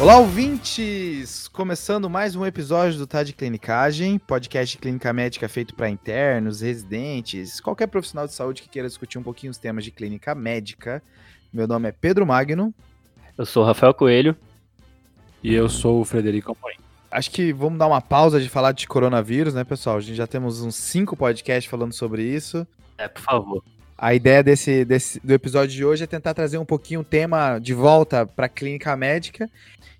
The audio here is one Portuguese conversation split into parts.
Olá, ouvintes! Começando mais um episódio do Tá de Clinicagem, podcast de clínica médica feito para internos, residentes, qualquer profissional de saúde que queira discutir um pouquinho os temas de clínica médica. Meu nome é Pedro Magno. Eu sou o Rafael Coelho. E eu sou o Frederico Amorim. Acho que vamos dar uma pausa de falar de coronavírus, né, pessoal? A gente já temos uns cinco podcasts falando sobre isso. É, por favor. A ideia desse, desse do episódio de hoje é tentar trazer um pouquinho o tema de volta para a clínica médica.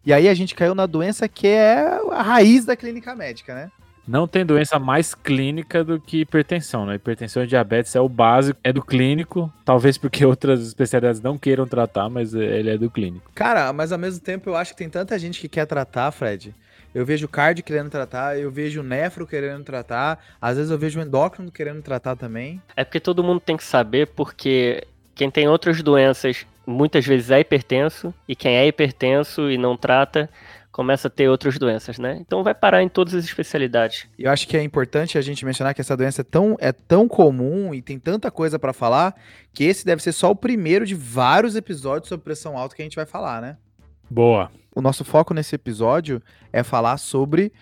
E aí a gente caiu na doença que é a raiz da clínica médica, né? Não tem doença mais clínica do que hipertensão, né? Hipertensão e diabetes é o básico, é do clínico, talvez porque outras especialidades não queiram tratar, mas ele é do clínico. Cara, mas ao mesmo tempo eu acho que tem tanta gente que quer tratar, Fred. Eu vejo cardio querendo tratar, eu vejo nefro querendo tratar, às vezes eu vejo endócrino querendo tratar também. É porque todo mundo tem que saber, porque quem tem outras doenças muitas vezes é hipertenso, e quem é hipertenso e não trata começa a ter outras doenças, né? Então vai parar em todas as especialidades. Eu acho que é importante a gente mencionar que essa doença é tão, é tão comum e tem tanta coisa para falar que esse deve ser só o primeiro de vários episódios sobre pressão alta que a gente vai falar, né? Boa. O nosso foco nesse episódio é falar sobre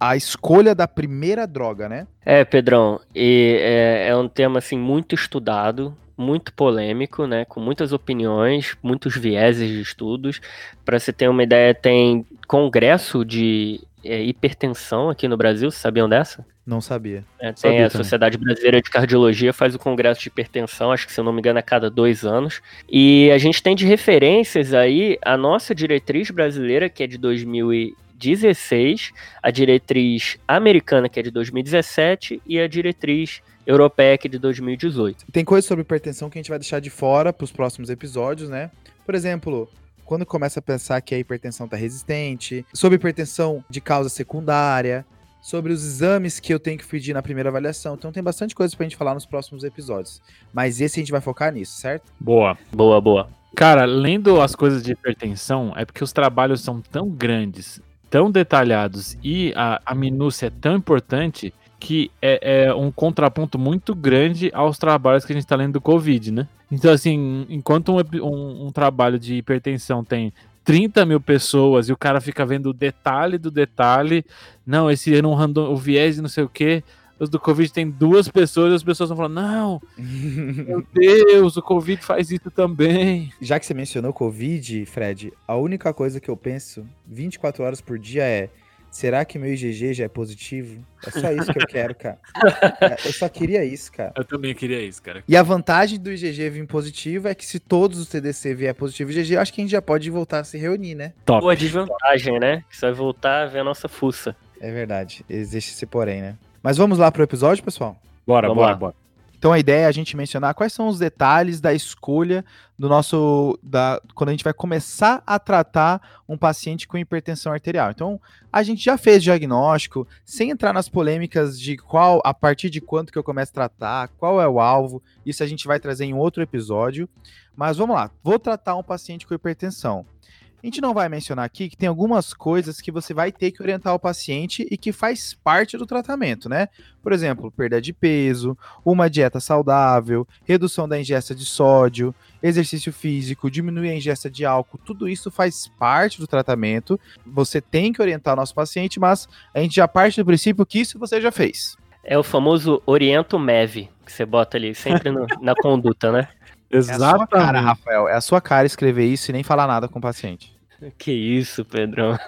a escolha da primeira droga, né? É, Pedrão, e é, é um tema assim muito estudado, muito polêmico, né, com muitas opiniões, muitos vieses de estudos. Para você ter uma ideia, tem congresso de é, hipertensão aqui no Brasil, sabiam dessa? Não sabia. É, tem sabia a Sociedade Brasileira de Cardiologia, faz o congresso de hipertensão, acho que se eu não me engano, a cada dois anos. E a gente tem de referências aí a nossa diretriz brasileira, que é de 2016, a diretriz americana, que é de 2017, e a diretriz europeia, que é de 2018. Tem coisas sobre hipertensão que a gente vai deixar de fora para os próximos episódios, né? Por exemplo, quando começa a pensar que a hipertensão está resistente, sobre hipertensão de causa secundária, sobre os exames que eu tenho que pedir na primeira avaliação. Então tem bastante coisa pra gente falar nos próximos episódios. Mas esse a gente vai focar nisso, certo? Boa. Boa, boa. Cara, lendo as coisas de hipertensão, é porque os trabalhos são tão grandes, tão detalhados e a, a minúcia é tão importante que é, é, um contraponto muito grande aos trabalhos que a gente está lendo do Covid, né? Então, assim, enquanto um, um, um trabalho de hipertensão tem 30 mil pessoas e o cara fica vendo o detalhe do detalhe. Não, esse ano random, o viés não sei o que. Os do Covid tem duas pessoas e as pessoas estão falando, não, meu Deus, o Covid faz isso também. Já que você mencionou Covid, Fred, a única coisa que eu penso 24 horas por dia é Será que meu IgG já é positivo? É só isso que eu quero, cara. É, eu só queria isso, cara. Eu também queria isso, cara. E a vantagem do IgG vir positivo é que se todos os TDC vier positivo IgG, acho que a gente já pode voltar a se reunir, né? Top. Boa desvantagem, né? Que você vai voltar a ver a nossa fuça. É verdade. Existe esse porém, né? Mas vamos lá pro episódio, pessoal? Bora, Vamos bora, lá. bora. Então a ideia é a gente mencionar quais são os detalhes da escolha do nosso. Da, quando a gente vai começar a tratar um paciente com hipertensão arterial. Então, a gente já fez diagnóstico, sem entrar nas polêmicas de qual, a partir de quanto que eu começo a tratar, qual é o alvo. Isso a gente vai trazer em outro episódio. Mas vamos lá, vou tratar um paciente com hipertensão. A gente não vai mencionar aqui que tem algumas coisas que você vai ter que orientar o paciente e que faz parte do tratamento, né? Por exemplo, perda de peso, uma dieta saudável, redução da ingesta de sódio, exercício físico, diminuir a ingesta de álcool, tudo isso faz parte do tratamento. Você tem que orientar o nosso paciente, mas a gente já parte do princípio que isso você já fez. É o famoso oriento MEV, que você bota ali sempre no, na conduta, né? Exatamente. É a sua cara, Rafael. É a sua cara escrever isso e nem falar nada com o paciente. Que isso, Pedrão.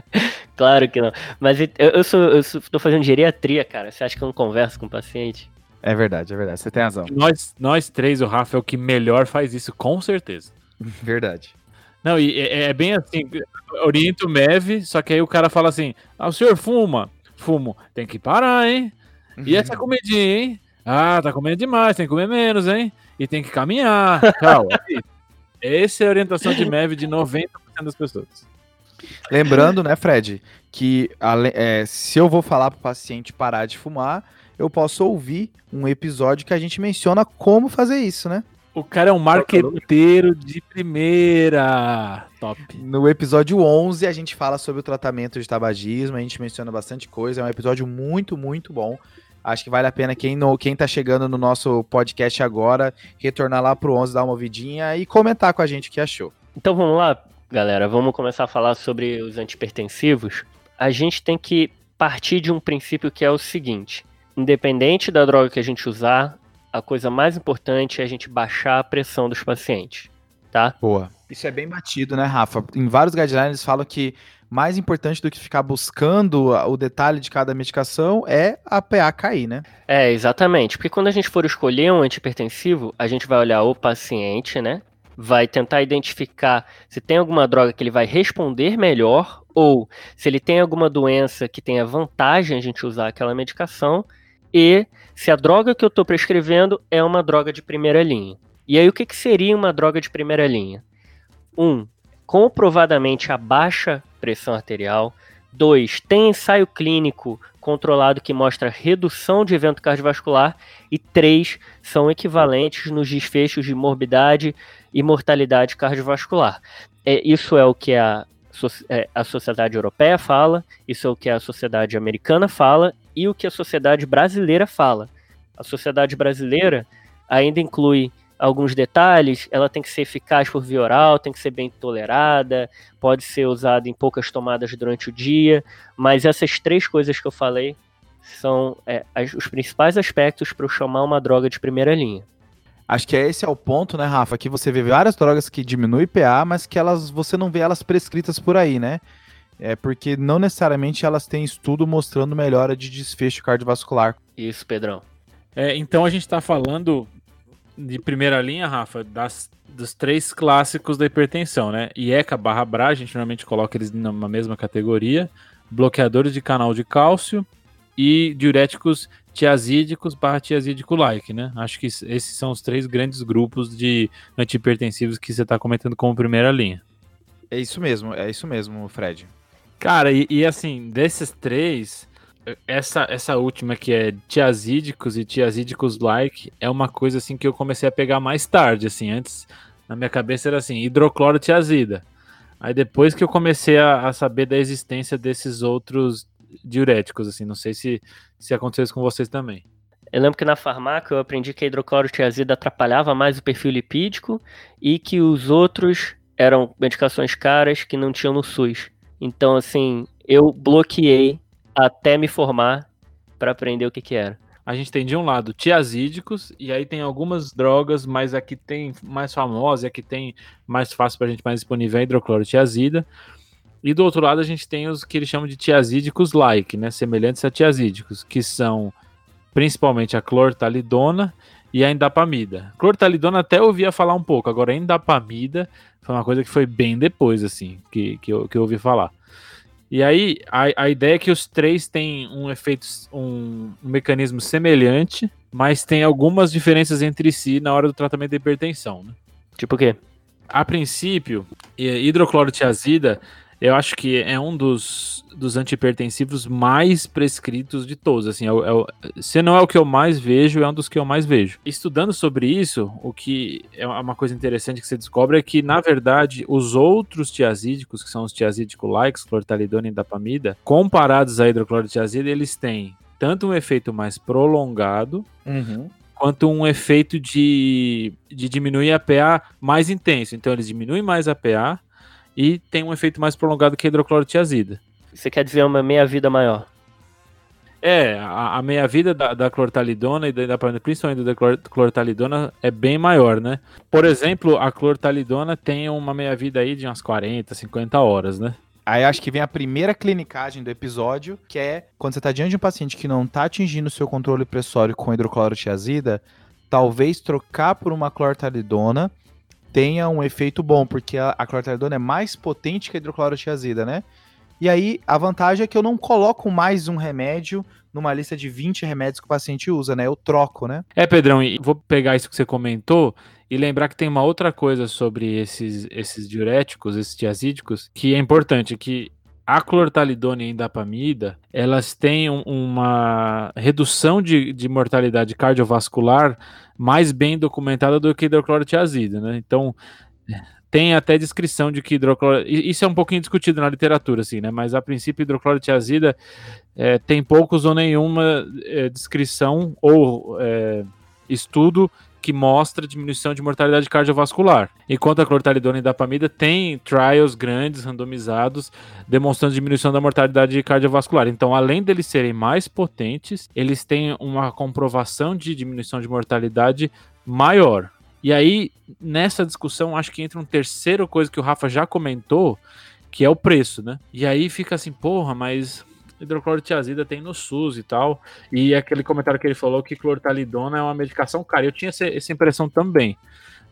claro que não. Mas eu, eu, sou, eu sou, tô fazendo geriatria, cara. Você acha que eu não converso com o paciente? É verdade, é verdade. Você tem razão. Nós, nós três, o Rafa é o que melhor faz isso, com certeza. Verdade. Não, e é, é bem assim, orienta o MEV, só que aí o cara fala assim, ah, o senhor fuma? Fumo. Tem que parar, hein? E essa comidinha, hein? Ah, tá comendo demais, tem que comer menos, hein? E tem que caminhar. Tchau. Essa é a orientação de MEV de 90% das pessoas. Lembrando, né, Fred, que é, se eu vou falar para o paciente parar de fumar, eu posso ouvir um episódio que a gente menciona como fazer isso, né? O cara é um marqueteiro de primeira. Top. No episódio 11, a gente fala sobre o tratamento de tabagismo, a gente menciona bastante coisa. É um episódio muito, muito bom. Acho que vale a pena quem, no, quem tá chegando no nosso podcast agora, retornar lá pro 11, dar uma ouvidinha e comentar com a gente o que achou. Então vamos lá. Galera, vamos começar a falar sobre os antipertensivos. A gente tem que partir de um princípio que é o seguinte: independente da droga que a gente usar, a coisa mais importante é a gente baixar a pressão dos pacientes, tá? Boa. Isso é bem batido, né, Rafa? Em vários guidelines eles falam que mais importante do que ficar buscando o detalhe de cada medicação é a PA cair, né? É, exatamente. Porque quando a gente for escolher um antipertensivo, a gente vai olhar o paciente, né? Vai tentar identificar se tem alguma droga que ele vai responder melhor ou se ele tem alguma doença que tenha vantagem a gente usar aquela medicação e se a droga que eu estou prescrevendo é uma droga de primeira linha. E aí, o que, que seria uma droga de primeira linha? Um, comprovadamente a baixa pressão arterial. 2. Tem ensaio clínico controlado que mostra redução de evento cardiovascular. E 3. São equivalentes nos desfechos de morbidade e mortalidade cardiovascular. É, isso é o que a, é, a Sociedade Europeia fala, isso é o que a Sociedade Americana fala e o que a Sociedade Brasileira fala. A Sociedade Brasileira ainda inclui alguns detalhes, ela tem que ser eficaz por via oral, tem que ser bem tolerada, pode ser usada em poucas tomadas durante o dia, mas essas três coisas que eu falei são é, as, os principais aspectos para eu chamar uma droga de primeira linha. Acho que esse é o ponto, né, Rafa? Que você vê várias drogas que diminuem PA, mas que elas você não vê elas prescritas por aí, né? É porque não necessariamente elas têm estudo mostrando melhora de desfecho cardiovascular. Isso, Pedrão. É, então a gente está falando de primeira linha, Rafa, das, dos três clássicos da hipertensão, né? IECA barra BRA, a gente normalmente coloca eles na mesma categoria, bloqueadores de canal de cálcio e diuréticos tiazídicos barra tiazídico-like, né? Acho que esses são os três grandes grupos de antihipertensivos que você está comentando como primeira linha. É isso mesmo, é isso mesmo, Fred. Cara, e, e assim, desses três, essa, essa última que é tiazídicos e tiazídicos like é uma coisa assim que eu comecei a pegar mais tarde, assim, antes na minha cabeça era assim, hidroclorotiazida. Aí depois que eu comecei a, a, saber da existência desses outros diuréticos, assim, não sei se, se aconteceu isso com vocês também. Eu lembro que na farmácia eu aprendi que a hidroclorotiazida atrapalhava mais o perfil lipídico e que os outros eram medicações caras que não tinham no SUS. Então, assim, eu bloqueei até me formar para aprender o que que era. A gente tem de um lado tiazídicos, e aí tem algumas drogas, mas a que tem mais famosa, a que tem mais fácil para a gente mais disponível é a hidroclorotiazida. E do outro lado a gente tem os que eles chamam de tiazídicos like, né, semelhantes a tiazídicos, que são principalmente a clortalidona e a indapamida. Clortalidona até ouvia falar um pouco, agora a indapamida foi uma coisa que foi bem depois, assim, que, que, eu, que eu ouvi falar. E aí, a, a ideia é que os três têm um efeito, um, um mecanismo semelhante, mas tem algumas diferenças entre si na hora do tratamento da hipertensão, né? Tipo o quê? A princípio, hidroclorotiazida eu acho que é um dos, dos antihipertensivos mais prescritos de todos. Assim, é, é, se não é o que eu mais vejo, é um dos que eu mais vejo. Estudando sobre isso, o que é uma coisa interessante que você descobre é que, na verdade, os outros tiazídicos, que são os tiazídico-likes, clortalidona e dapamida, comparados à hidroclorotiazida, eles têm tanto um efeito mais prolongado, uhum quanto um efeito de, de diminuir a PA mais intenso. Então, eles diminuem mais a PA, e tem um efeito mais prolongado que a hidroclorotiazida. Você quer dizer uma meia-vida maior? É, a, a meia-vida da, da, clortalidona e da, da principalmente da clortalidona é bem maior, né? Por exemplo, a clortalidona tem uma meia-vida aí de umas 40, 50 horas, né? Aí acho que vem a primeira clinicagem do episódio, que é quando você está diante de um paciente que não está atingindo o seu controle pressório com hidroclorotiazida, talvez trocar por uma clortalidona tenha um efeito bom, porque a, a é mais potente que a hidroclorotiazida, né? E aí, a vantagem é que eu não coloco mais um remédio numa lista de 20 remédios que o paciente usa, né? Eu troco, né? É, Pedrão, e vou pegar isso que você comentou e lembrar que tem uma outra coisa sobre esses, esses diuréticos, esses tiazídicos, que é importante, que a clortalidona e a indapamida, elas têm uma redução de, de mortalidade cardiovascular mais bem documentada do que hidroclorotiazida, né? Então, tem até descrição de que hidrocloro... Isso é um pouquinho discutido na literatura, assim, né? Mas, a princípio, hidroclorotiazida é, tem poucos ou nenhuma é, descrição ou é, estudo que mostra diminuição de mortalidade cardiovascular. Enquanto a clortalidona e dapamida tem trials grandes, randomizados, demonstrando diminuição da mortalidade cardiovascular. Então, além deles serem mais potentes, eles têm uma comprovação de diminuição de mortalidade maior. E aí, nessa discussão, acho que entra um terceiro coisa que o Rafa já comentou, que é o preço, né? E aí fica assim, porra, mas hidroclorotiazida tem no SUS e tal. E aquele comentário que ele falou que clortalidona é uma medicação cara. Eu tinha essa, essa impressão também.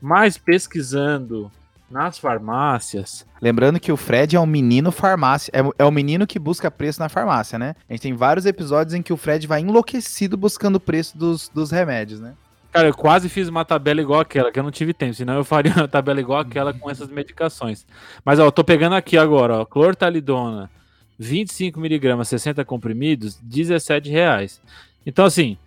Mas pesquisando nas farmácias. Lembrando que o Fred é um menino farmácia, é, é o menino que busca preço na farmácia, né? A gente tem vários episódios em que o Fred vai enlouquecido buscando o preço dos, dos remédios, né? Cara, eu quase fiz uma tabela igual aquela, que eu não tive tempo, senão eu faria uma tabela igual aquela com essas medicações. Mas, ó, eu tô pegando aqui agora, ó, clortalidona, 25 miligramas, 60 comprimidos, 17 reais. Então, assim,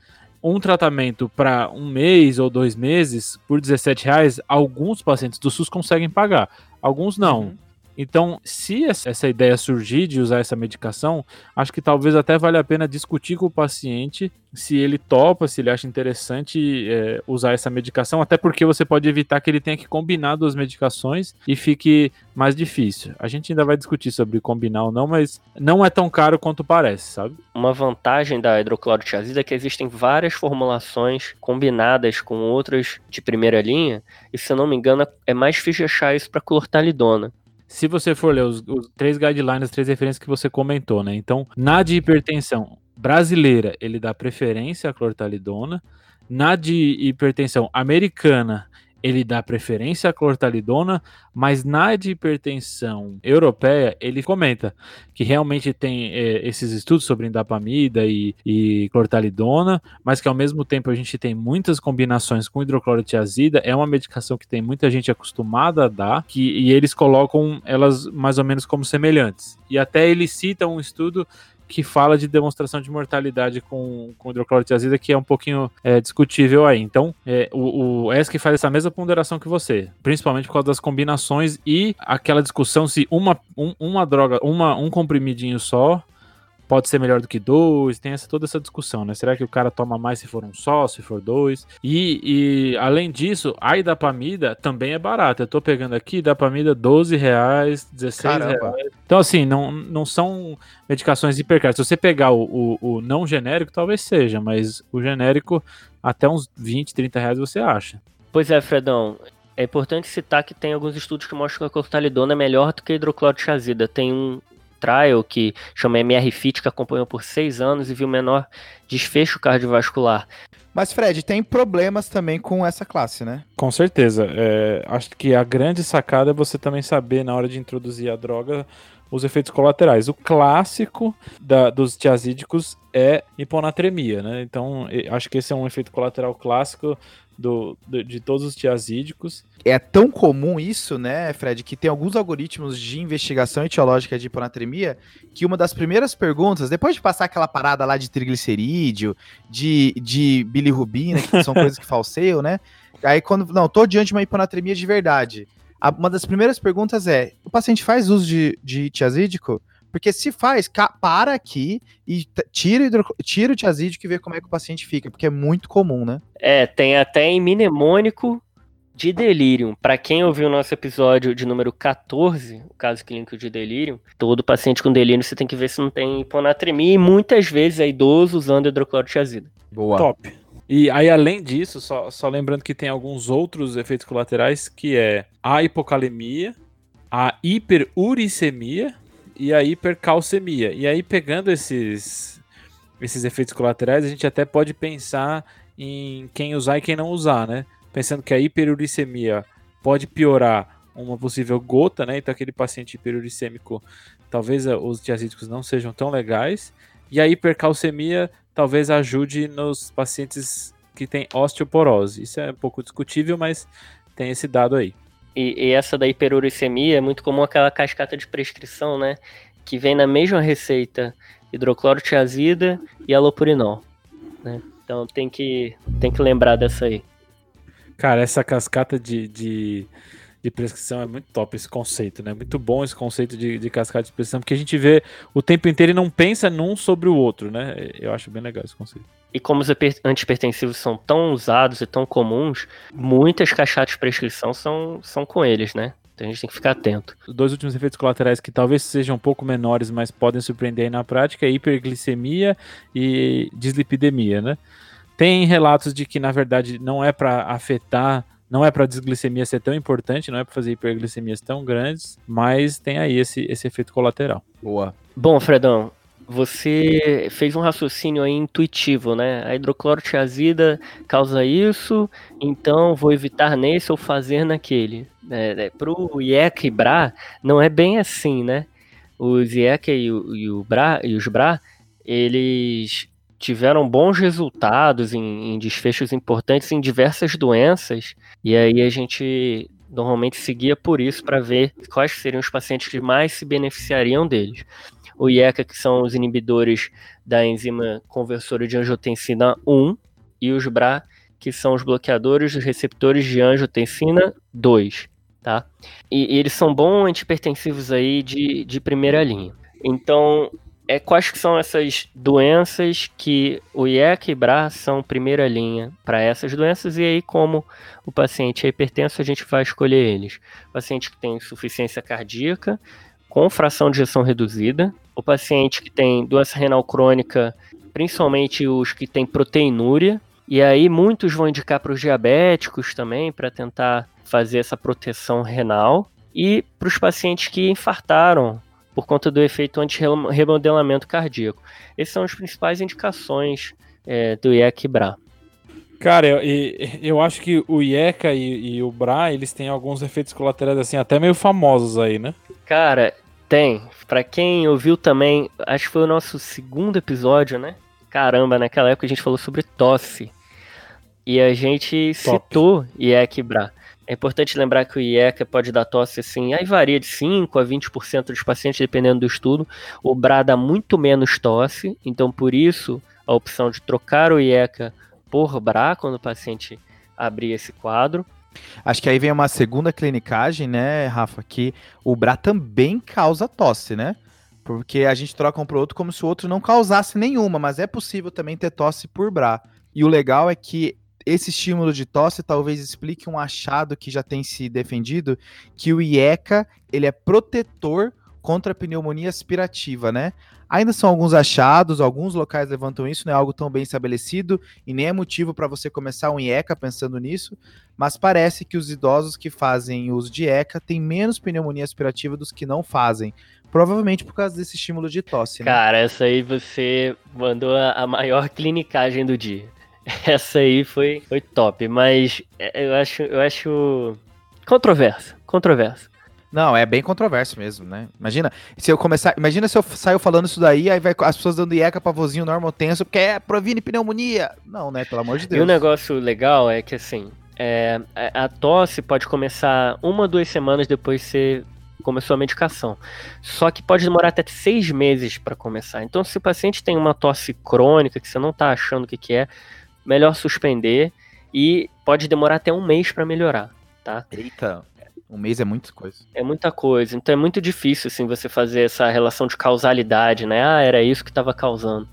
um tratamento para um mês ou dois meses por 17 reais, alguns pacientes do SUS conseguem pagar, alguns não. Uhum. Então, se essa ideia surgir de usar essa medicação, acho que talvez até valha a pena discutir com o paciente se ele topa, se ele acha interessante é, usar essa medicação, até porque você pode evitar que ele tenha que combinar duas medicações e fique mais difícil. A gente ainda vai discutir sobre combinar ou não, mas não é tão caro quanto parece, sabe? Uma vantagem da hidroclorotiazida é que existem várias formulações combinadas com outras de primeira linha, e se eu não me engano, é mais difícil achar isso para clortalidona se você for ler os, os, três guidelines, as três referências que você comentou, né? Então, na de hipertensão brasileira, ele dá preferência à clortalidona. Na de hipertensão americana, ele dá preferência à clortalidona, mas na de hipertensão europeia, ele comenta que realmente tem é, esses estudos sobre indapamida e, e clortalidona, mas que ao mesmo tempo a gente tem muitas combinações com hidroclorotiazida, é uma medicação que tem muita gente acostumada a dar, que, e eles colocam elas mais ou menos como semelhantes. E até ele cita um estudo que fala de demonstração de mortalidade com, com hidroclorotiazida, que é um pouquinho é, discutível aí. Então, é, o, o ESC faz essa mesma ponderação que você, principalmente por causa das combinações e aquela discussão se uma, um, uma droga, uma, um comprimidinho só pode ser melhor do que dois, tem essa, toda essa discussão, né? Será que o cara toma mais se for um só, se for dois? E, e além disso, a idapamida também é barata. Eu tô pegando aqui, idapamida 12 reais, 16 Caramba. reais. Então, assim, não, não são medicações hipercaras. Se você pegar o, o, o, não genérico, talvez seja, mas o genérico, até uns 20, 30 reais você acha. Pois é, Fredão. É importante citar que tem alguns estudos que mostram que a cortalidona é melhor do que a hidroclorotiazida. Tem um, trial que chama MR-FIT, que acompanhou por seis anos e viu menor desfecho cardiovascular. Mas, Fred, tem problemas também com essa classe, né? Com certeza. É, acho que a grande sacada é você também saber, na hora de introduzir a droga, os efeitos colaterais. O clássico da, dos tiazídicos é hiponatremia, né? Então, acho que esse é um efeito colateral clássico do, do, de todos os tiazídicos. É tão comum isso, né, Fred, que tem alguns algoritmos de investigação etiológica de hiponatremia que uma das primeiras perguntas, depois de passar aquela parada lá de triglicerídeo, de, de bilirrubina, que são coisas que falseiam, né? Aí quando, não, tô diante de uma hiponatremia de verdade. uma das primeiras perguntas é, o paciente faz uso de, de tiazídico? Porque se faz, para aqui e tira, hidro, tira o tiazídico e vê como é que o paciente fica, porque é muito comum, né? É, tem até em mnemônico de delírio. Para quem ouviu o nosso episódio de número 14, o caso clínico de delírio, todo paciente com delírio você tem que ver se não tem hiponatremia e muitas vezes é idoso usando hidroclorotiazida. Boa. Top. E aí, além disso, só, só lembrando que tem alguns outros efeitos colaterais, que é a hipocalemia, a hiperuricemia, e a hipercalcemia. E aí, pegando esses, esses efeitos colaterais, a gente até pode pensar em quem usar e quem não usar, né? Pensando que a hiperuricemia pode piorar uma possível gota, né? Então, aquele paciente hiperuricêmico, talvez os diazídicos não sejam tão legais. E a hipercalcemia talvez ajude nos pacientes que têm osteoporose. Isso é um pouco discutível, mas tem esse dado aí. E, e, essa da hiperuricemia é muito comum aquela cascata de prescrição, né? Que vem na mesma receita hidroclorotiazida e alopurinol, né? Então tem que, tem que lembrar dessa aí. Cara, essa cascata de, de, de prescrição é muito top, esse conceito, né? Muito bom esse conceito de, de cascata de prescrição, porque a gente vê o tempo inteiro e não pensa num sobre o outro, né? Eu acho bem legal esse conceito. E como os antipertensivos são tão usados e tão comuns, muitas caixatas de prescrição são, são com eles, né? Então a gente tem que ficar atento. Os dois últimos efeitos colaterais que talvez sejam um pouco menores, mas podem surpreender aí na prática, é hiperglicemia e dislipidemia, né? Tem relatos de que, na verdade, não é para afetar, não é para desglicemia ser tão importante, não é para fazer hiperglicemias tão grandes, mas tem aí esse, esse efeito colateral. Boa. Bom, Fredão, você fez um raciocínio aí intuitivo, né? A hidroclorotiazida causa isso, então vou evitar nesse ou fazer naquele. É, é, pro IECA e BRA, não é bem assim, né? Os IECA e, o, e, o BRA, e os BRA, eles tiveram bons resultados em, em desfechos importantes em diversas doenças, e aí a gente normalmente seguia por isso para ver quais seriam os pacientes que mais se beneficiariam deles. O IECA, que são os inibidores da enzima conversora de angiotensina 1, e os BRA, que são os bloqueadores dos receptores de angiotensina 2, tá? E, e eles são bons antipertensivos aí de, de primeira linha. Então, é, quais são essas doenças que o IEC e BRA são primeira linha para essas doenças, e aí, como o paciente é hipertenso, a gente vai escolher eles. Paciente que tem insuficiência cardíaca, com fração de ejeção reduzida, o paciente que tem doença renal crônica, principalmente os que têm proteinúria, e aí muitos vão indicar para os diabéticos também, para tentar fazer essa proteção renal, e para os pacientes que infartaram por conta do efeito anti-remodelamento cardíaco. Essas são as principais indicações é, do IEC-BRA. Cara, eu, eu acho que o IECA e, e, o BRA, eles têm alguns efeitos colaterais assim, até meio famosos aí, né? Cara, tem. Para quem ouviu também, acho que foi o nosso segundo episódio, né? Caramba, naquela época a gente falou sobre tosse. E a gente Top. citou IECA e BRA. É importante lembrar que o IECA pode dar tosse assim, aí varia de 5 a 20% dos pacientes, dependendo do estudo. O BRA dá muito menos tosse, então por isso a opção de trocar o IECA por BRA quando o paciente abrir esse quadro. Acho que aí vem uma segunda clinicagem, né, Rafa, que o BRA também causa tosse, né? Porque a gente troca um pro outro como se o outro não causasse nenhuma, mas é possível também ter tosse por BRA. E o legal é que esse estímulo de tosse talvez explique um achado que já tem se defendido, que o IECA, ele é protetor contra a pneumonia aspirativa, né? Ainda são alguns achados, alguns locais levantam isso, não é algo tão bem estabelecido e nem é motivo para você começar um IECA pensando nisso, mas parece que os idosos que fazem uso de IECA têm menos pneumonia aspirativa dos que não fazem. Provavelmente por causa desse estímulo de tosse. Né? Cara, essa aí você mandou a maior clinicagem do dia. Essa aí foi, foi top, mas é, eu acho, eu acho controverso, controverso. Não, é bem controverso mesmo, né? Imagina se eu começar, imagina se eu saio falando isso daí, aí vai as pessoas dando IECA pra vozinho normotenso, porque é provine pneumonia. Não, né? Pelo amor de Deus. E o negócio legal é que assim, é, a tosse pode começar uma, duas semanas depois de você começou a medicação. Só que pode demorar até seis meses para começar. Então, se o paciente tem uma tosse crônica que você não está achando o que, que é, melhor suspender e pode demorar até um mês para melhorar, tá? Eita, um mês é muita coisa. É muita coisa, então é muito difícil assim você fazer essa relação de causalidade, né? Ah, era isso que estava causando.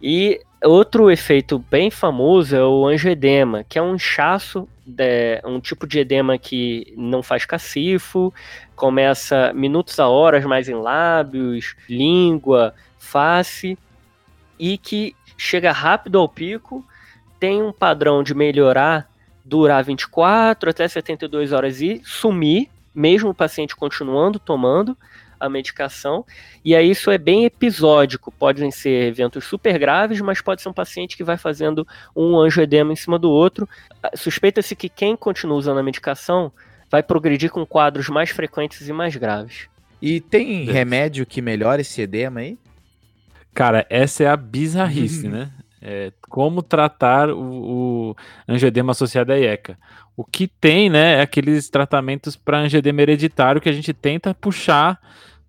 E outro efeito bem famoso é o angioedema, que é um inchaço, é, um tipo de edema que não faz cacifo, começa minutos a horas mais em lábios, língua, face, e que chega rápido ao pico, tem um padrão de melhorar, durar 24 até 72 horas e sumir, mesmo o paciente continuando tomando a medicação. E aí isso é bem episódico, podem ser eventos super graves, mas pode ser um paciente que vai fazendo um angioedema em cima do outro. Suspeita-se que quem continua usando a medicação vai progredir com quadros mais frequentes e mais graves. E tem remédio que melhora esse edema aí? Cara, essa é a bizarrice, né? É, como tratar o, o angioedema associado à IECA. O que tem, né, é aqueles tratamentos para angioedema hereditário que a gente tenta puxar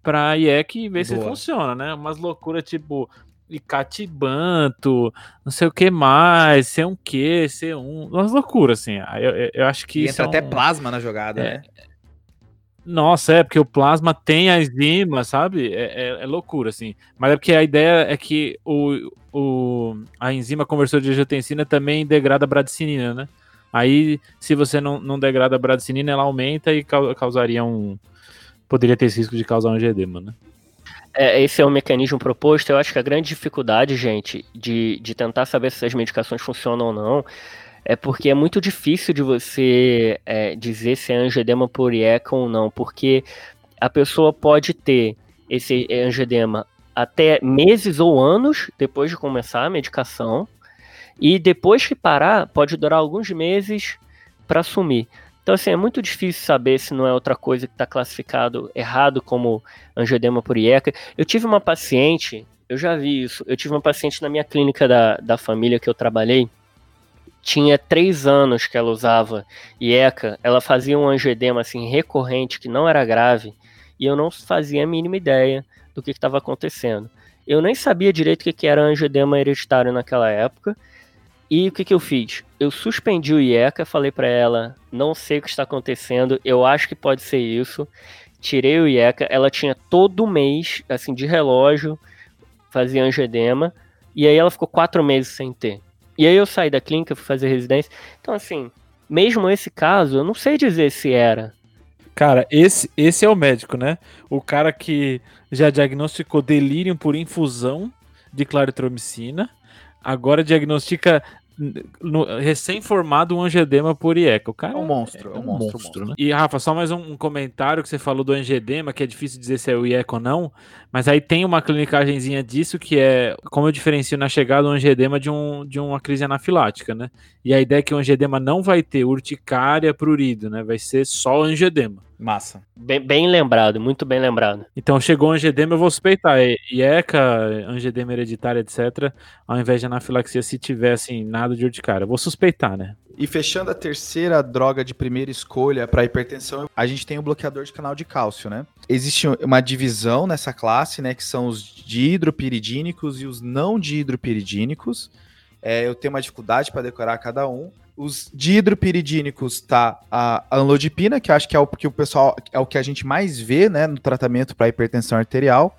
para IECA e ver Boa. se funciona, né? Umas loucuras tipo icatibanto, não sei o que mais, ser um que, ser um, umas loucuras assim. Eu, eu, eu acho que e entra até plasma na jogada, é, né? Nossa, é, porque o plasma tem a enzima, sabe? É, é, é, loucura, assim. Mas é porque a ideia é que o, o, a enzima conversora de angiotensina também degrada a bradicinina, né? Aí, se você não, não degrada a bradicinina, ela aumenta e causaria um. Poderia ter esse risco de causar um angedema, né? É, esse é o mecanismo proposto. Eu acho que a grande dificuldade, gente, de, de tentar saber se as medicações funcionam ou não, é porque é muito difícil de você é, dizer se é angedema por IECA ou não, porque a pessoa pode ter esse angedema até meses ou anos depois de começar a medicação, e depois que parar, pode durar alguns meses para sumir. Então, assim, é muito difícil saber se não é outra coisa que está classificado errado como angedema por IECA. Eu tive uma paciente, eu já vi isso, eu tive uma paciente na minha clínica da, da família que eu trabalhei, tinha três anos que ela usava IECA, ela fazia um angedema assim recorrente que não era grave e eu não fazia a mínima ideia do que estava acontecendo. Eu nem sabia direito o que era angedema hereditário naquela época. E o que, que eu fiz? Eu suspendi o IECA, falei para ela, não sei o que está acontecendo, eu acho que pode ser isso. Tirei o IECA, ela tinha todo mês, assim, de relógio, fazia angedema, e aí ela ficou quatro meses sem ter. E aí eu saí da clínica, fui fazer residência. Então, assim, mesmo esse caso, eu não sei dizer se era. Cara, esse, esse é o médico, né? O cara que já diagnosticou delírio por infusão de claritromicina, agora diagnostica recém-formado um angedema por IECA. O cara é um monstro, é, é um, monstro, monstro, né? E Rafa, só mais um, um, comentário que você falou do angedema, que é difícil dizer se é o IECA ou não, mas aí tem uma clinicagenzinha disso que é como eu diferencio na chegada o angedema de, um, de uma crise anafilática, né? E a ideia é que o angedema não vai ter urticária, prurido, né? Vai ser só angedema. Massa. Bem, bem, lembrado, muito bem lembrado. Então chegou angedema, eu vou suspeitar. IECA, angedema hereditária, etc. Ao invés de anafilaxia, se tivesse assim, nada de urticária. Eu vou suspeitar, né? E fechando a terceira droga de primeira escolha para hipertensão, a gente tem o bloqueador de canal de cálcio, né? Existe uma divisão nessa classe, né? Que são os dihidropiridínicos e os não dihidropiridínicos. É, eu tenho uma dificuldade para decorar cada um. Os dihidropiridínicos tá a anlodipina, que acho que é o que o pessoal é o que a gente mais vê, né, no tratamento para hipertensão arterial.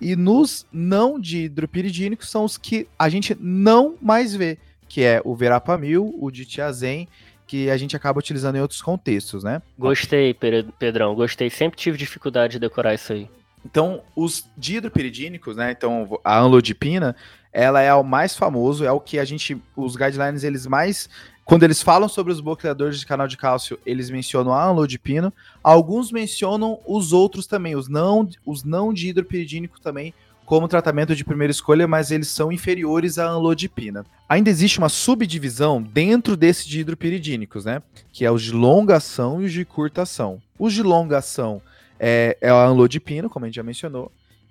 E nos não dihidropiridínicos são os que a gente não mais vê, que é o verapamil, o ditiazem, que a gente acaba utilizando em outros contextos, né? Gostei, Pedrão, gostei. Sempre tive dificuldade de decorar isso aí. Então, os dihidropiridínicos, né? Então, a anlodipina, ela é o mais famoso, é o que a gente, os guidelines, eles mais quando eles falam sobre os bloqueadores de canal de cálcio, eles mencionam a anlodipina. Alguns mencionam os outros também, os não, os não dihidropiridínico também, como tratamento de primeira escolha, mas eles são inferiores à anlodipina. Ainda existe uma subdivisão dentro desses dihidropiridínicos, né? Que é os de longa ação e os de curta ação. Os de longa ação é, é a anlodipina, como a gente já mencionou,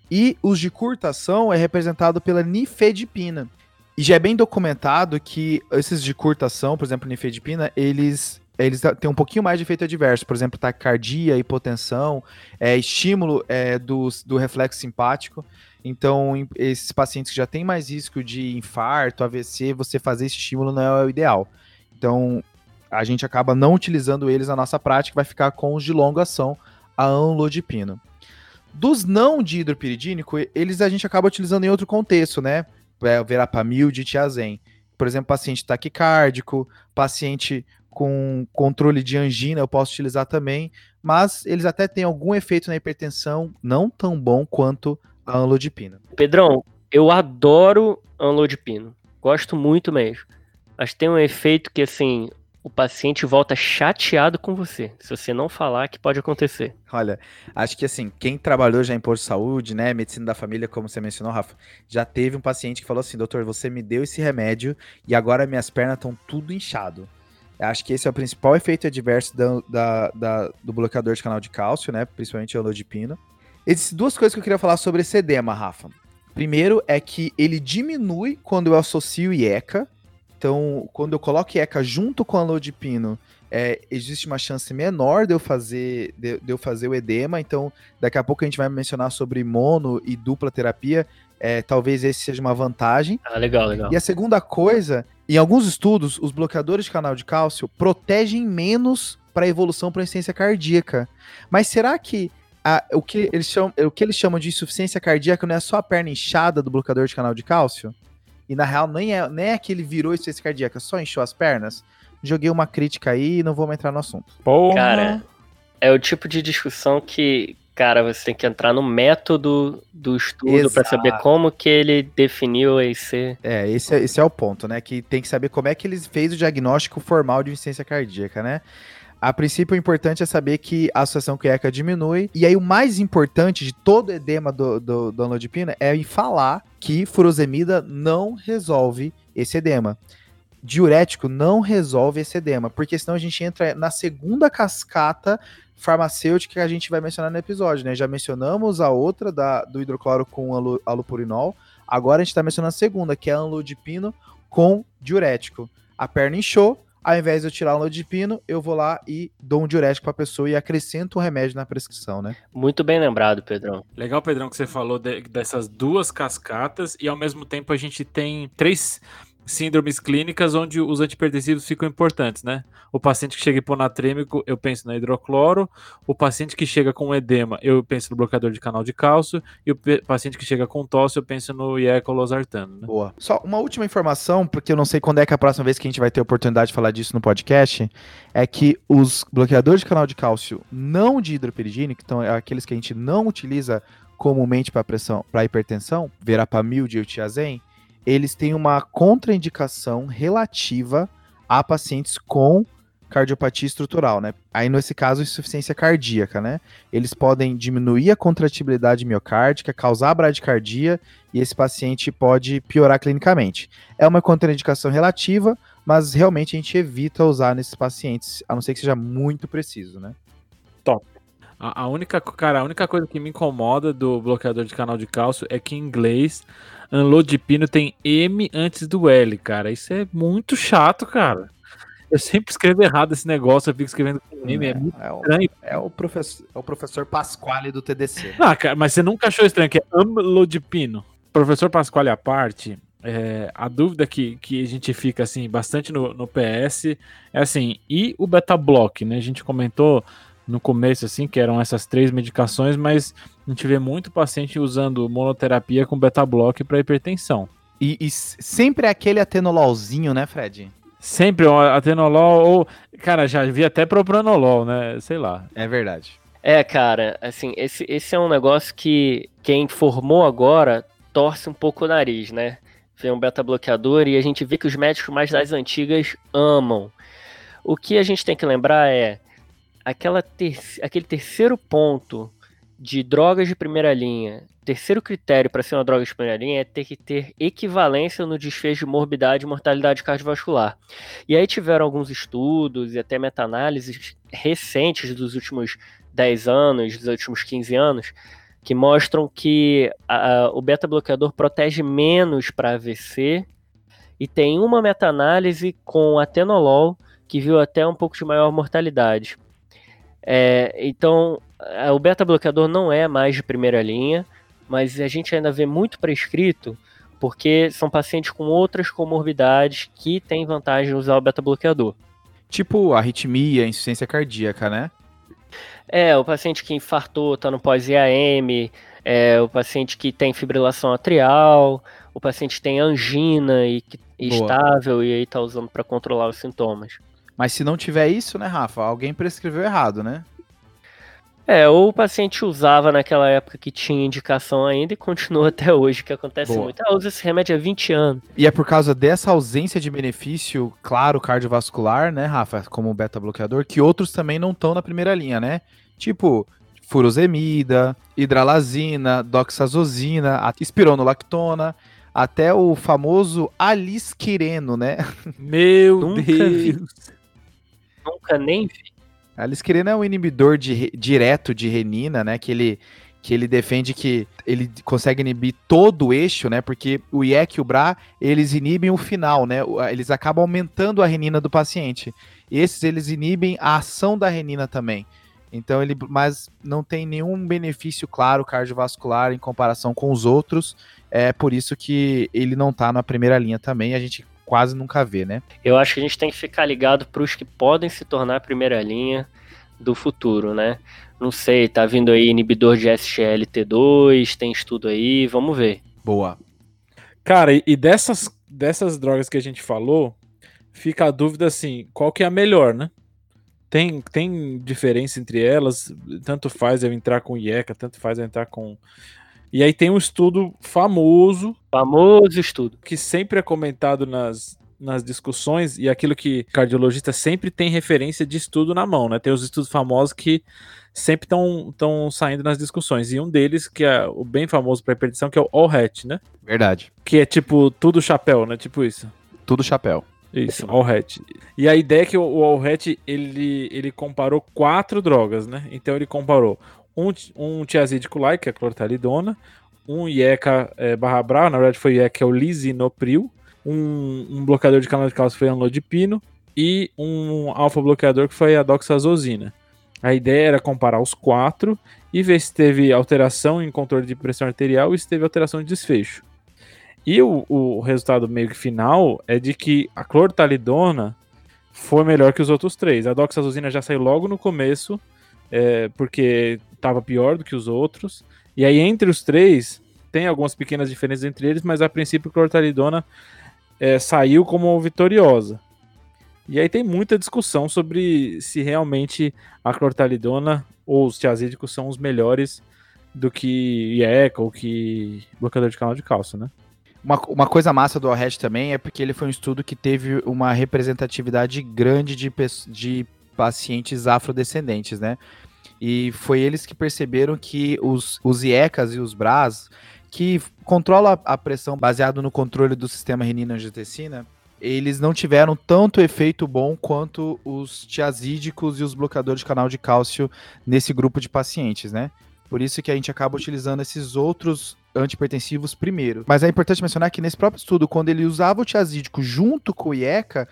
e os de curta ação é representado pela nifedipina. E já é bem documentado que esses de curta ação, por exemplo, nifedipina, eles eles têm um pouquinho mais de efeito adverso, por exemplo, taquicardia, hipotensão, é, estímulo é, do, do reflexo simpático. Então, esses pacientes que já têm mais risco de infarto, AVC, você fazer esse estímulo não é o ideal. Então, a gente acaba não utilizando eles na nossa prática, vai ficar com os de longa ação, a anlodipina. Dos não de hidropiridínico, eles a gente acaba utilizando em outro contexto, né? é, verapamil de tiazem. Por exemplo, paciente taquicárdico, paciente com controle de angina, eu posso utilizar também, mas eles até têm algum efeito na hipertensão, não tão bom quanto a anlodipina. Pedrão, eu adoro anlodipina, gosto muito mesmo. Mas tem um efeito que, assim, o paciente volta chateado com você. Se você não falar, que pode acontecer. Olha, acho que assim, quem trabalhou já em posto de saúde, né, medicina da família, como você mencionou, Rafa, já teve um paciente que falou assim, doutor, você me deu esse remédio e agora minhas pernas estão tudo inchado. Acho que esse é o principal efeito adverso da, da, da, do bloqueador de canal de cálcio, né, principalmente o lodipina. Existem duas coisas que eu queria falar sobre esse edema, Rafa. Primeiro é que ele diminui quando eu associo IECA, então, quando eu coloco ECA junto com a Lodipino, é, existe uma chance menor de eu fazer de, de, eu fazer o edema. Então, daqui a pouco a gente vai mencionar sobre mono e dupla terapia. É, talvez esse seja uma vantagem. Ah, legal, legal. E a segunda coisa Em alguns estudos, os bloqueadores de canal de cálcio protegem menos para a evolução para insuficiência cardíaca. Mas será que a, o, que eles chamam, o que eles chamam de insuficiência cardíaca não é só a perna inchada do bloqueador de canal de cálcio? E na real nem é, nem é que ele virou insuficiência cardíaca, só inchou as pernas? Joguei uma crítica aí e não vou entrar no assunto. Porra. Cara, é o tipo de discussão que, cara, você tem que entrar no método do estudo para saber como que ele definiu esse. É, esse é, esse é o ponto, né? Que tem que saber como é que ele fez o diagnóstico formal de insuficiência cardíaca, né? A princípio, o importante é saber que a associação QECA diminui. E aí, o mais importante de todo edema do, do, do é em falar que furosemida não resolve esse edema. Diurético não resolve esse edema, porque senão a gente entra na segunda cascata farmacêutica que a gente vai mencionar no episódio, né? Já mencionamos a outra da, do hidrocloro com alupurinol, agora a gente está mencionando a segunda, que é anlodipino com diurético. A perna inchou, ao invés de eu tirar o pino, eu vou lá e dou um diurético para a pessoa e acrescento o remédio na prescrição, né? Muito bem lembrado, Pedrão. Legal, Pedrão, que você falou de, dessas duas cascatas e ao mesmo tempo a gente tem três síndromes clínicas onde os antipertensivos ficam importantes, né? O paciente que chega hiponatrêmico, eu penso na hidrocloro. O paciente que chega com edema, eu penso no bloqueador de canal de cálcio. E o paciente que chega com tosse, eu penso no iecolosartano, né? Boa. Só uma última informação, porque eu não sei quando é que é a próxima vez que a gente vai ter oportunidade de falar disso no podcast, é que os bloqueadores de canal de cálcio não de hidroperigine, que são aqueles que a gente não utiliza comumente para pressão, para hipertensão, verapamil, diltiazem, eles têm uma contraindicação relativa a pacientes com cardiopatia estrutural, né? Aí, nesse caso, insuficiência cardíaca, né? Eles podem diminuir a contratibilidade miocárdica, causar bradicardia e esse paciente pode piorar clinicamente. É uma contraindicação relativa, mas realmente a gente evita usar nesses pacientes, a não ser que seja muito preciso, né? Top. A, a única, cara, a única coisa que me incomoda do bloqueador de canal de cálcio é que em inglês Anlodipino tem M antes do L, cara. Isso é muito chato, cara. Eu sempre escrevo errado esse negócio, eu fico escrevendo com M, é, é muito é estranho. O, é, o professor, é o professor Pasquale do TDC. Ah, cara, mas você nunca achou estranho que é amlodipino? Professor Pasquale à parte, é, a dúvida que, que a gente fica assim bastante no, no PS é assim, e o beta block, né? A gente comentou no começo, assim, que eram essas três medicações, mas a gente vê muito paciente usando monoterapia com beta-block para hipertensão. E, e, sempre é aquele atenololzinho, né, Fred? Sempre o atenolol ou, cara, já vi até propranolol, né? Sei lá. É verdade. É, cara, assim, esse, esse é um negócio que quem formou agora torce um pouco o nariz, né? Vê um beta-bloqueador e a gente vê que os médicos mais das antigas amam. O que a gente tem que lembrar é aquela ter aquele terceiro ponto de drogas de primeira linha, terceiro critério para ser uma droga de primeira linha é ter que ter equivalência no desfecho de morbidade e mortalidade cardiovascular. E aí tiveram alguns estudos e até meta-análises recentes dos últimos 10 anos, dos últimos 15 anos, que mostram que a, o beta-bloqueador protege menos para AVC e tem uma meta-análise com atenolol que viu até um pouco de maior mortalidade. É, então, o beta-bloqueador não é mais de primeira linha, mas a gente ainda vê muito prescrito porque são pacientes com outras comorbidades que têm vantagem em usar o beta-bloqueador. Tipo arritmia, insuficiência cardíaca, né? É, o paciente que infartou, está no pós-IAM, é, o paciente que tem fibrilação atrial, o paciente que tem angina e que estável e aí está usando para controlar os sintomas. Mas se não tiver isso, né, Rafa? Alguém prescreveu errado, né? É, ou o paciente usava naquela época que tinha indicação ainda e continua até hoje, que acontece Boa. muito. Ah, usa esse remédio há 20 anos. E é por causa dessa ausência de benefício, claro, cardiovascular, né, Rafa, como beta-bloqueador, que outros também não estão na primeira linha, né? Tipo, furosemida, hidralazina, doxazosina, espironolactona, até o famoso alisquireno, né? Meu Deus! Nunca nem vi. A é um inibidor de, direto de renina, né? Que ele, que ele defende que ele consegue inibir todo o eixo, né? Porque o IEC e o BRA, eles inibem o final, né? Eles acabam aumentando a renina do paciente. Esses, eles inibem a ação da renina também. Então ele, mas não tem nenhum benefício claro cardiovascular em comparação com os outros. É por isso que ele não está na primeira linha também. A gente quase nunca vê, né? Eu acho que a gente tem que ficar ligado para os que podem se tornar a primeira linha do futuro, né? Não sei, tá vindo aí inibidor de SGLT2, tem estudo aí, vamos ver. Boa. Cara, e dessas, dessas drogas que a gente falou, fica a dúvida assim, qual que é a melhor, né? Tem, tem diferença entre elas, tanto faz eu entrar com IECA, tanto faz eu entrar com. E aí tem um estudo famoso. Famoso estudo. Que sempre é comentado nas, nas discussões, e aquilo que cardiologista sempre tem referência de estudo na mão, né? Tem os estudos famosos que sempre estão saindo nas discussões. E um deles, que é o bem famoso para hipertensão, que é o All-Hat, né? Verdade. Que é tipo tudo chapéu, né? Tipo isso. Tudo chapéu. Isso, All Hat. E a ideia é que o All Hat, ele, ele comparou quatro drogas, né? Então ele comparou um, um like, que é a clortalidona, um IECA é, barra brau, na verdade foi IECA, que é o lisinopril, um, um bloqueador de canal de cálcio foi anlodipino e um alfa bloqueador que foi a doxazosina. A ideia era comparar os quatro e ver se teve alteração em controle de pressão arterial e se teve alteração de desfecho. E o, o resultado meio que final é de que a clortalidona foi melhor que os outros três. A doxazosina já saiu logo no começo, é, porque estava pior do que os outros. E aí, entre os três, tem algumas pequenas diferenças entre eles, mas a princípio, clortalidona é, saiu como vitoriosa. E aí tem muita discussão sobre se realmente a clortalidona ou os tiazídicos são os melhores do que IECA ou que bloqueador de canal de cálcio, né? Uma, uma coisa massa do Allred também é porque ele foi um estudo que teve uma representatividade grande de, de pacientes afrodescendentes, né? E foi eles que perceberam que os, os IECAs e os BRAS, que controla a pressão baseado no controle do sistema renina-angiotensina, eles não tiveram tanto efeito bom quanto os tiazídicos e os bloqueadores de canal de cálcio nesse grupo de pacientes, né? Por isso que a gente acaba utilizando esses outros antipertensivos primeiro. Mas é importante mencionar que nesse próprio estudo, quando ele usava o tiazídico junto com o IECA,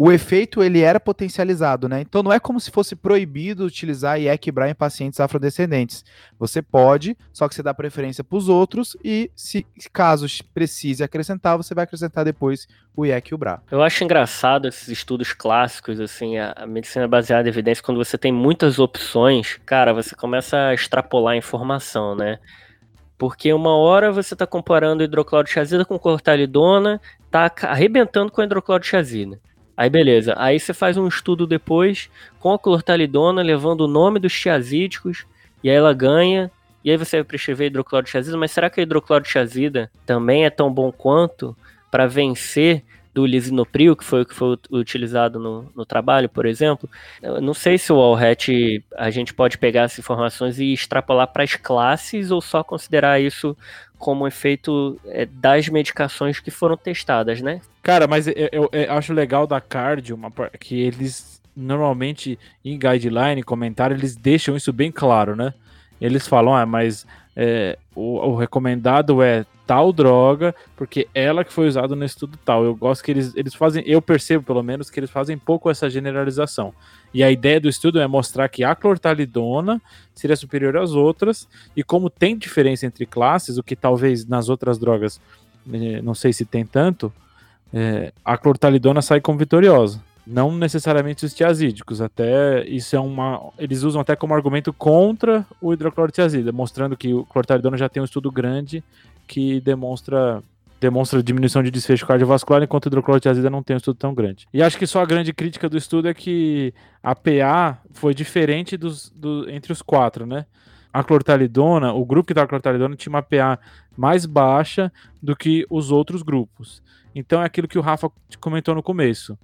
o efeito ele era potencializado, né? Então não é como se fosse proibido utilizar IEC BRA em pacientes afrodescendentes. Você pode, só que você dá preferência para os outros e se caso precise acrescentar, você vai acrescentar depois o IEC e o BRA. Eu acho engraçado esses estudos clássicos, assim, a, a medicina baseada em evidência, quando você tem muitas opções, cara, você começa a extrapolar a informação, né? Porque uma hora você está comparando hidroclorotiazida com cortalidona, tá arrebentando com a hidroclorotiazida. Aí beleza, aí você faz um estudo depois com a clortalidona, levando o nome dos tiazídicos, e aí ela ganha, e aí você vai prescrever hidroclorotiazida, mas será que a hidroclorotiazida também é tão bom quanto para vencer do lisinopril, que foi o que foi utilizado no, no trabalho, por exemplo. Eu não sei se o Allhat a gente pode pegar essas informações e extrapolar para as classes ou só considerar isso como efeito é, das medicações que foram testadas, né? Cara, mas eu, eu, eu acho legal da cardio uma, que eles normalmente em guideline, comentário, eles deixam isso bem claro, né? Eles falam, ah, mas é, o, o recomendado é tal droga, porque ela que foi usada no estudo tal. Eu gosto que eles, eles fazem, eu percebo pelo menos que eles fazem pouco essa generalização. E a ideia do estudo é mostrar que a clortalidona seria superior às outras, e como tem diferença entre classes, o que talvez nas outras drogas, eh, não sei se tem tanto, é, a clortalidona sai como vitoriosa. Não necessariamente os tiazídicos, até isso é uma. Eles usam até como argumento contra o hidroclorotiazida, mostrando que o clortalidona já tem um estudo grande que demonstra demonstra diminuição de desfecho cardiovascular, enquanto a hidroclorotiazida não tem um estudo tão grande. E acho que só a grande crítica do estudo é que a PA foi diferente dos, do, entre os quatro, né? A clortalidona, o grupo que dá a clortalidona tinha uma PA mais baixa do que os outros grupos. Então é aquilo que o Rafa comentou no começo.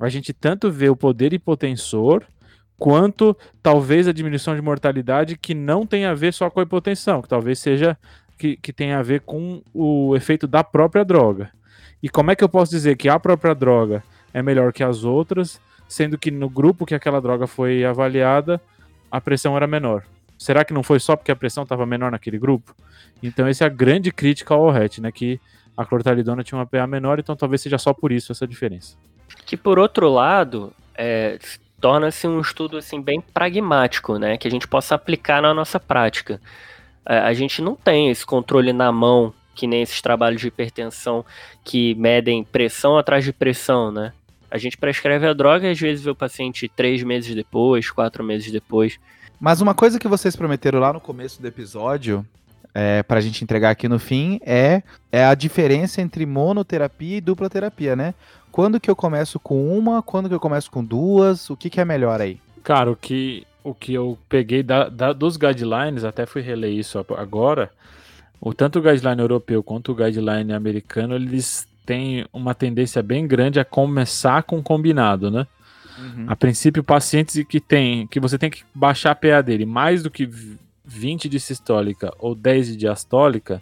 A gente tanto vê o poder hipotensor, quanto talvez a diminuição de mortalidade que não tem a ver só com a hipotensão, que talvez seja que, que a ver com o efeito da própria droga. E como é que eu posso dizer que a própria droga é melhor que as outras, sendo que no grupo que aquela droga foi avaliada, a pressão era menor? Será que não foi só porque a pressão estava menor naquele grupo? Então, essa é a grande crítica ao RET, né? Que a clortalidona tinha uma PA menor, então talvez seja só por isso essa diferença. Que por outro lado, é, torna-se um estudo assim bem pragmático, né? Que a gente possa aplicar na nossa prática. É, a gente não tem esse controle na mão que nem esses trabalhos de hipertensão que medem pressão atrás de pressão, né? A gente prescreve a droga e às vezes vê o paciente três meses depois, quatro meses depois. Mas uma coisa que vocês prometeram lá no começo do episódio, é, para a gente entregar aqui no fim, é, é a diferença entre monoterapia e dupla terapia, né? Quando que eu começo com uma, quando que eu começo com duas, o que, que é melhor aí? Cara, o que, o que eu peguei da, da, dos guidelines, até fui reler isso agora, o tanto o guideline europeu quanto o guideline americano, eles têm uma tendência bem grande a começar com combinado, né? Uhum. A princípio, pacientes que tem, que você tem que baixar a PA dele mais do que 20 de sistólica ou 10 de diastólica,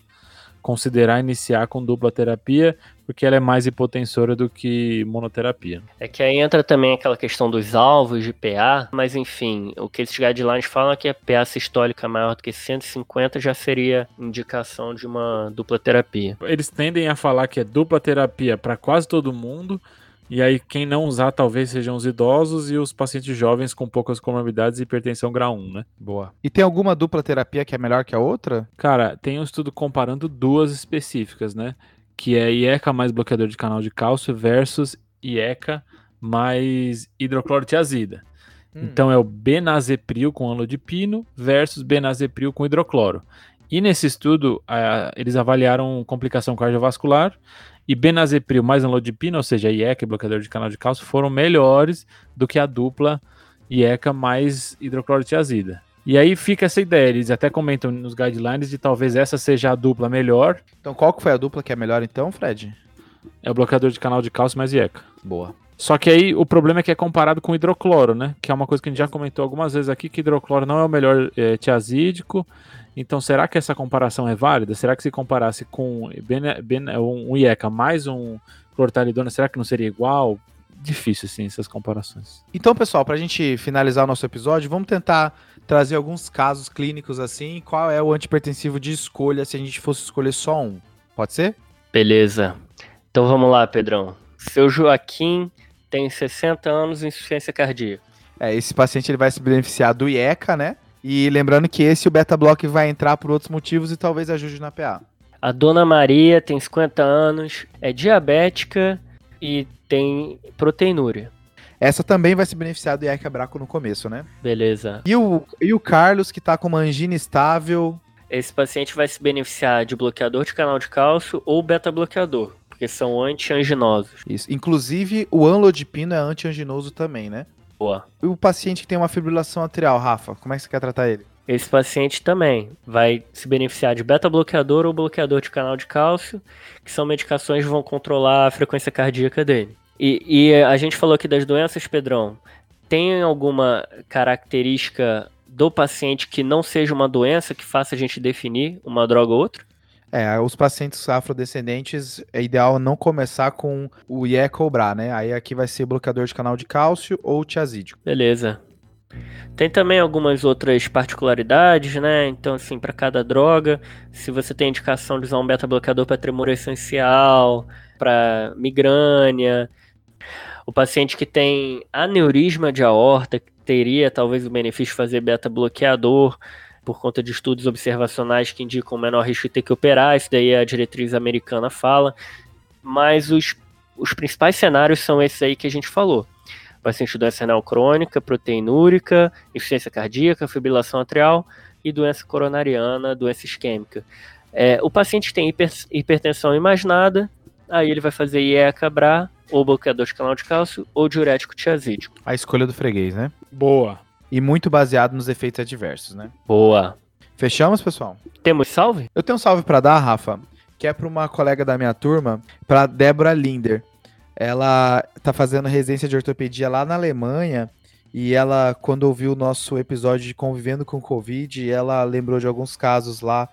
considerar iniciar com dupla terapia, porque ela é mais hipotensora do que monoterapia. É que aí entra também aquela questão dos alvos de PA, mas enfim, o que esses guidelines falam é que a PA sistólica maior do que 150 já seria indicação de uma dupla terapia. Eles tendem a falar que é dupla terapia para quase todo mundo, e aí, quem não usar talvez sejam os idosos e os pacientes jovens com poucas comorbidades e hipertensão grau 1, né? Boa. E tem alguma dupla terapia que é melhor que a outra? Cara, tem um estudo comparando duas específicas, né? Que é IECA mais bloqueador de canal de cálcio versus IECA mais hidroclorotiazida. Hum. Então é o benazepril com anlodipino versus benazepril com hidrocloro. E nesse estudo, eles avaliaram complicação cardiovascular e benazepril mais anlodipina, ou seja, IECA e bloqueador de canal de cálcio, foram melhores do que a dupla IECA mais hidroclorotiazida. E aí fica essa ideia, eles até comentam nos guidelines de talvez essa seja a dupla melhor. Então qual que foi a dupla que é melhor então, Fred? É o bloqueador de canal de cálcio mais IECA. Boa. Só que aí o problema é que é comparado com hidrocloro, né? Que é uma coisa que a gente já comentou algumas vezes aqui, que hidrocloro não é o melhor é, tiazídico então, será que essa comparação é válida? Será que se comparasse com um IECA mais um clortalidona, será que não seria igual? Difícil, assim, essas comparações. Então, pessoal, para a gente finalizar o nosso episódio, vamos tentar trazer alguns casos clínicos assim. Qual é o antipertensivo de escolha se a gente fosse escolher só um? Pode ser? Beleza. Então vamos lá, Pedrão. Seu Joaquim tem 60 anos e insuficiência cardíaca. É, esse paciente ele vai se beneficiar do IECA, né? E lembrando que esse o beta block vai entrar por outros motivos e talvez ajude na PA. A dona Maria tem 50 anos, é diabética e tem proteinúria. Essa também vai se beneficiar do IECA Braco no começo, né? Beleza. E o, e o Carlos, que tá com uma angina estável. Esse paciente vai se beneficiar de bloqueador de canal de cálcio ou beta-bloqueador, porque são anti-anginosos. Isso. Inclusive, o anlodipino é anti-anginoso também, né? Boa. E o paciente que tem uma fibrilação atrial, Rafa, como é que você quer tratar ele? Esse paciente também vai se beneficiar de beta-bloqueador ou bloqueador de canal de cálcio, que são medicações que vão controlar a frequência cardíaca dele. E, e a gente falou aqui das doenças, Pedrão. Tem alguma característica do paciente que não seja uma doença que faça a gente definir uma droga ou outra? É, os pacientes afrodescendentes é ideal não começar com o IE cobrar, né? Aí aqui vai ser bloqueador de canal de cálcio ou tiazídico. Beleza. Tem também algumas outras particularidades, né? Então, assim, para cada droga, se você tem indicação de usar um beta-bloqueador para tremor essencial, para migrânia, o paciente que tem aneurisma de aorta, teria talvez o benefício de fazer beta-bloqueador, por conta de estudos observacionais que indicam menor risco de ter que operar, isso daí a diretriz americana fala, mas os, os principais cenários são esses aí que a gente falou. Paciente de doença renal crônica, proteinúrica, insuficiência cardíaca, fibrilação atrial e doença coronariana, doença isquêmica. É, o paciente tem hiper, hipertensão imaginada, aí ele vai fazer IECA, BRA, ou bloqueador de canal de cálcio, ou diurético tiazídico. A escolha do freguês, né? Boa e muito baseado nos efeitos adversos, né? Boa. Fechamos, pessoal? Temos salve? Eu tenho um salve para dar, Rafa, que é para uma colega da minha turma, para Débora Linder. Ela tá fazendo residência de ortopedia lá na Alemanha e ela, quando ouviu o nosso episódio de Convivendo com Covid, ela lembrou de alguns casos lá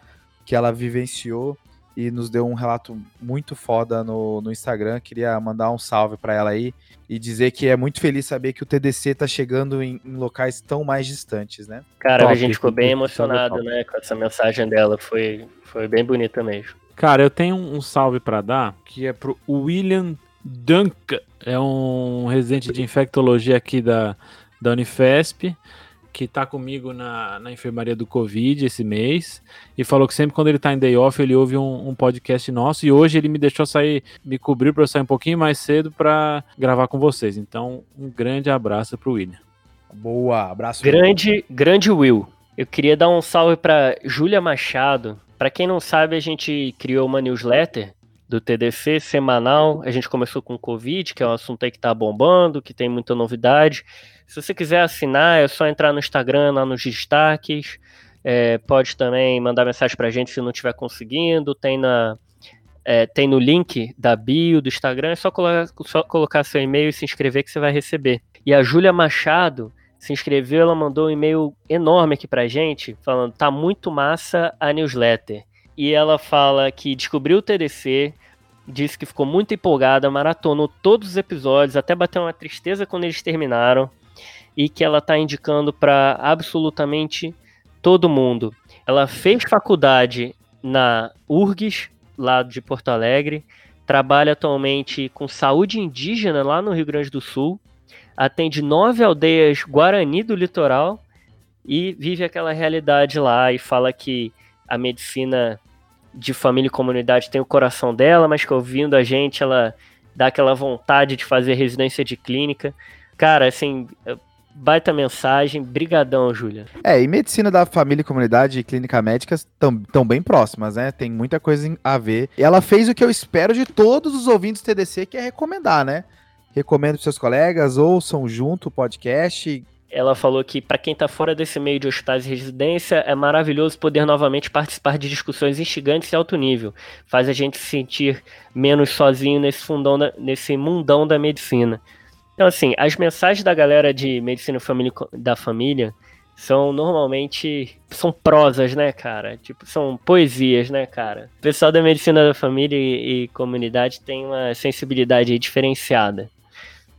que ela vivenciou e nos deu um relato muito foda no, no Instagram. Queria mandar um salve para ela aí e dizer que é muito feliz saber que o TDC tá chegando em, em locais tão mais distantes, né? Cara, top, a gente ficou bem emocionado, né, com essa mensagem dela. Foi, foi bem bonita mesmo. Cara, eu tenho um salve para dar que é pro William Duncan. É um residente de infectologia aqui da, da Unifesp que tá comigo na, na enfermaria do Covid esse mês, e falou que sempre quando ele tá em day off, ele ouve um, um podcast nosso, e hoje ele me deixou sair, me cobriu para eu sair um pouquinho mais cedo para gravar com vocês. Então, um grande abraço pro William. Boa, abraço. Grande, Will. grande Will. Eu queria dar um salve para Júlia Machado. Para quem não sabe, a gente criou uma newsletter do TDC semanal. A gente começou com o Covid, que é um assunto aí que tá bombando, que tem muita novidade. Se você quiser assinar, é só entrar no Instagram, lá nos destaques. É, pode também mandar mensagem pra gente se não estiver conseguindo. Tem, na, é, tem no link da bio do Instagram. É só, colocar, só colocar seu e-mail e se inscrever que você vai receber. E a Júlia Machado se inscreveu, ela mandou um e-mail enorme aqui pra gente, falando: tá muito massa a newsletter. E ela fala que descobriu o TDC, disse que ficou muito empolgada, maratonou todos os episódios, até bateu uma tristeza quando eles terminaram, e que ela tá indicando para absolutamente todo mundo. Ela fez faculdade na URGS, lá de Porto Alegre, trabalha atualmente com saúde indígena lá no Rio Grande do Sul atende nove aldeias Guarani do litoral e vive aquela realidade lá e fala que a medicina de família e comunidade tem o coração dela, mas que ouvindo a gente ela dá aquela vontade de fazer residência de clínica. Cara, assim, baita mensagem, brigadão, Júlia. É, e medicina da família e comunidade e clínica médica estão bem próximas, né? Tem muita coisa a ver. E ela fez o que eu espero de todos os ouvintes do TDC, que é recomendar, né? Recomendo para seus colegas, ouçam junto o podcast. Ela falou que para quem está fora desse meio de hospitais e residência, é maravilhoso poder novamente participar de discussões instigantes e alto nível. Faz a gente se sentir menos sozinho nesse, fundão da, nesse mundão da medicina. Então, assim, as mensagens da galera de medicina família, da família são normalmente são prosas, né, cara? Tipo, são poesias, né, cara? O pessoal da medicina da família e, e comunidade tem uma sensibilidade diferenciada.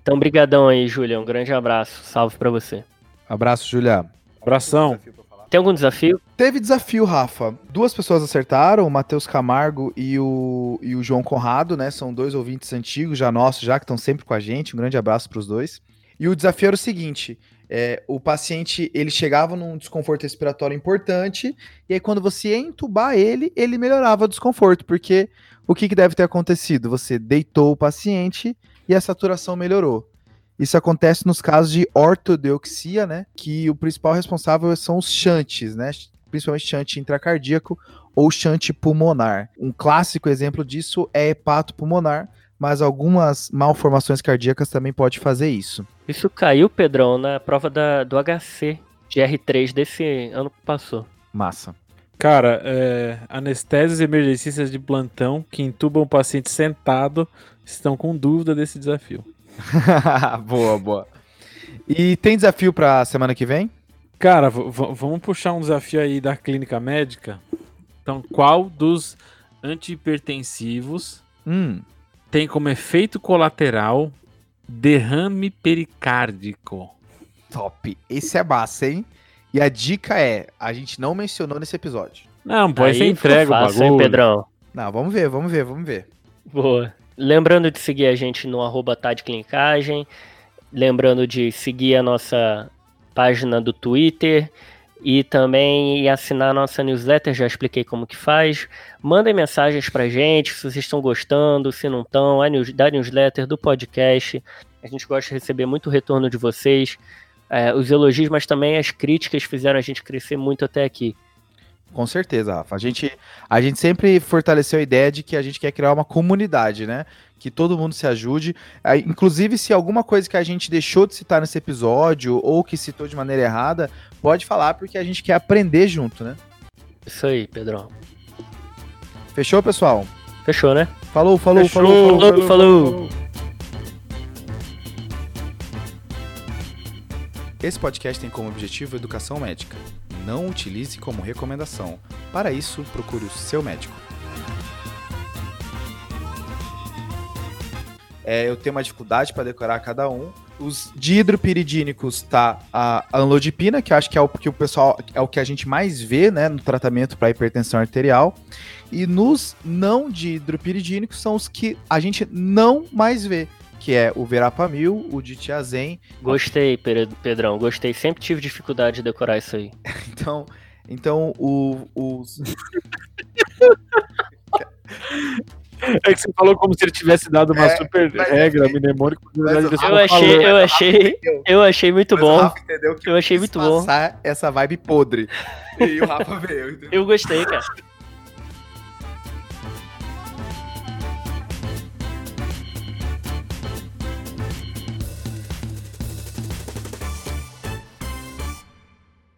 Então, brigadão aí, Júlia. Um grande abraço. Salve para você. Abraço, Júlia. Abração. Tem algum desafio? Teve desafio, Rafa. Duas pessoas acertaram, o Matheus Camargo e o, e o João Conrado, né? São dois ouvintes antigos, já nossos, já que estão sempre com a gente. Um grande abraço para os dois. E o desafio era o seguinte: é, o paciente ele chegava num desconforto respiratório importante, e aí quando você ia entubar ele, ele melhorava o desconforto, porque o que, que deve ter acontecido? Você deitou o paciente e a saturação melhorou. Isso acontece nos casos de ortodeoxia, né? Que o principal responsável são os chantes, né? Principalmente chante intracardíaco ou chante pulmonar. Um clássico exemplo disso é hepato pulmonar, mas algumas malformações cardíacas também pode fazer isso. Isso caiu, Pedrão, na prova da, do HC de R3 desse ano que passou. Massa. Cara, é, anestésias emergencistas de plantão que entubam o paciente sentado estão com dúvida desse desafio. boa, boa. E tem desafio para semana que vem? Cara, vamos puxar um desafio aí da clínica médica. Então, qual dos antihipertensivos hum. tem como efeito colateral derrame pericárdico? Top. Esse é massa, hein? E a dica é, a gente não mencionou nesse episódio. Não, pode ser entrega fácil, o bagulho. Hein, Pedrão? Não, vamos ver, vamos ver, vamos ver. Boa. Lembrando de seguir a gente no arroba Clinicagem. Lembrando de seguir a nossa página do Twitter e também assinar a nossa newsletter, já expliquei como que faz. Mandem mensagens pra gente, se vocês estão gostando, se não estão, da newsletter, do podcast. A gente gosta de receber muito retorno de vocês. É, os elogios, mas também as críticas fizeram a gente crescer muito até aqui. Com certeza, Rafa. A gente, a gente sempre fortaleceu a ideia de que a gente quer criar uma comunidade, né? Que todo mundo se ajude. Inclusive, se alguma coisa que a gente deixou de citar nesse episódio ou que citou de maneira errada, pode falar, porque a gente quer aprender junto, né? Isso aí, Pedrão. Fechou, pessoal? Fechou, né? Falou, falou, Fechou. falou, falou, falou. falou. Esse podcast tem como objetivo educação médica não utilize como recomendação. Para isso, procure o seu médico. É, eu tenho uma dificuldade para decorar cada um. Os dihidropiridínicos tá a anlodipina, que acho que é o que o pessoal é o que a gente mais vê, né, no tratamento para hipertensão arterial. E nos não dihidropiridínicos são os que a gente não mais vê, que é o Verapamil, o Ditiazen. Gostei, Pedrão, gostei. Sempre tive dificuldade de decorar isso aí. Então, então o, os... É que você falou como se ele tivesse dado uma É, super mas regra mnemônica. Eu achei, eu achei, eu achei muito Mas o bom. Rafa entendeu que Eu achei muito bom. passar essa vibe podre. E o Rafa veio. entendeu? Eu gostei, cara.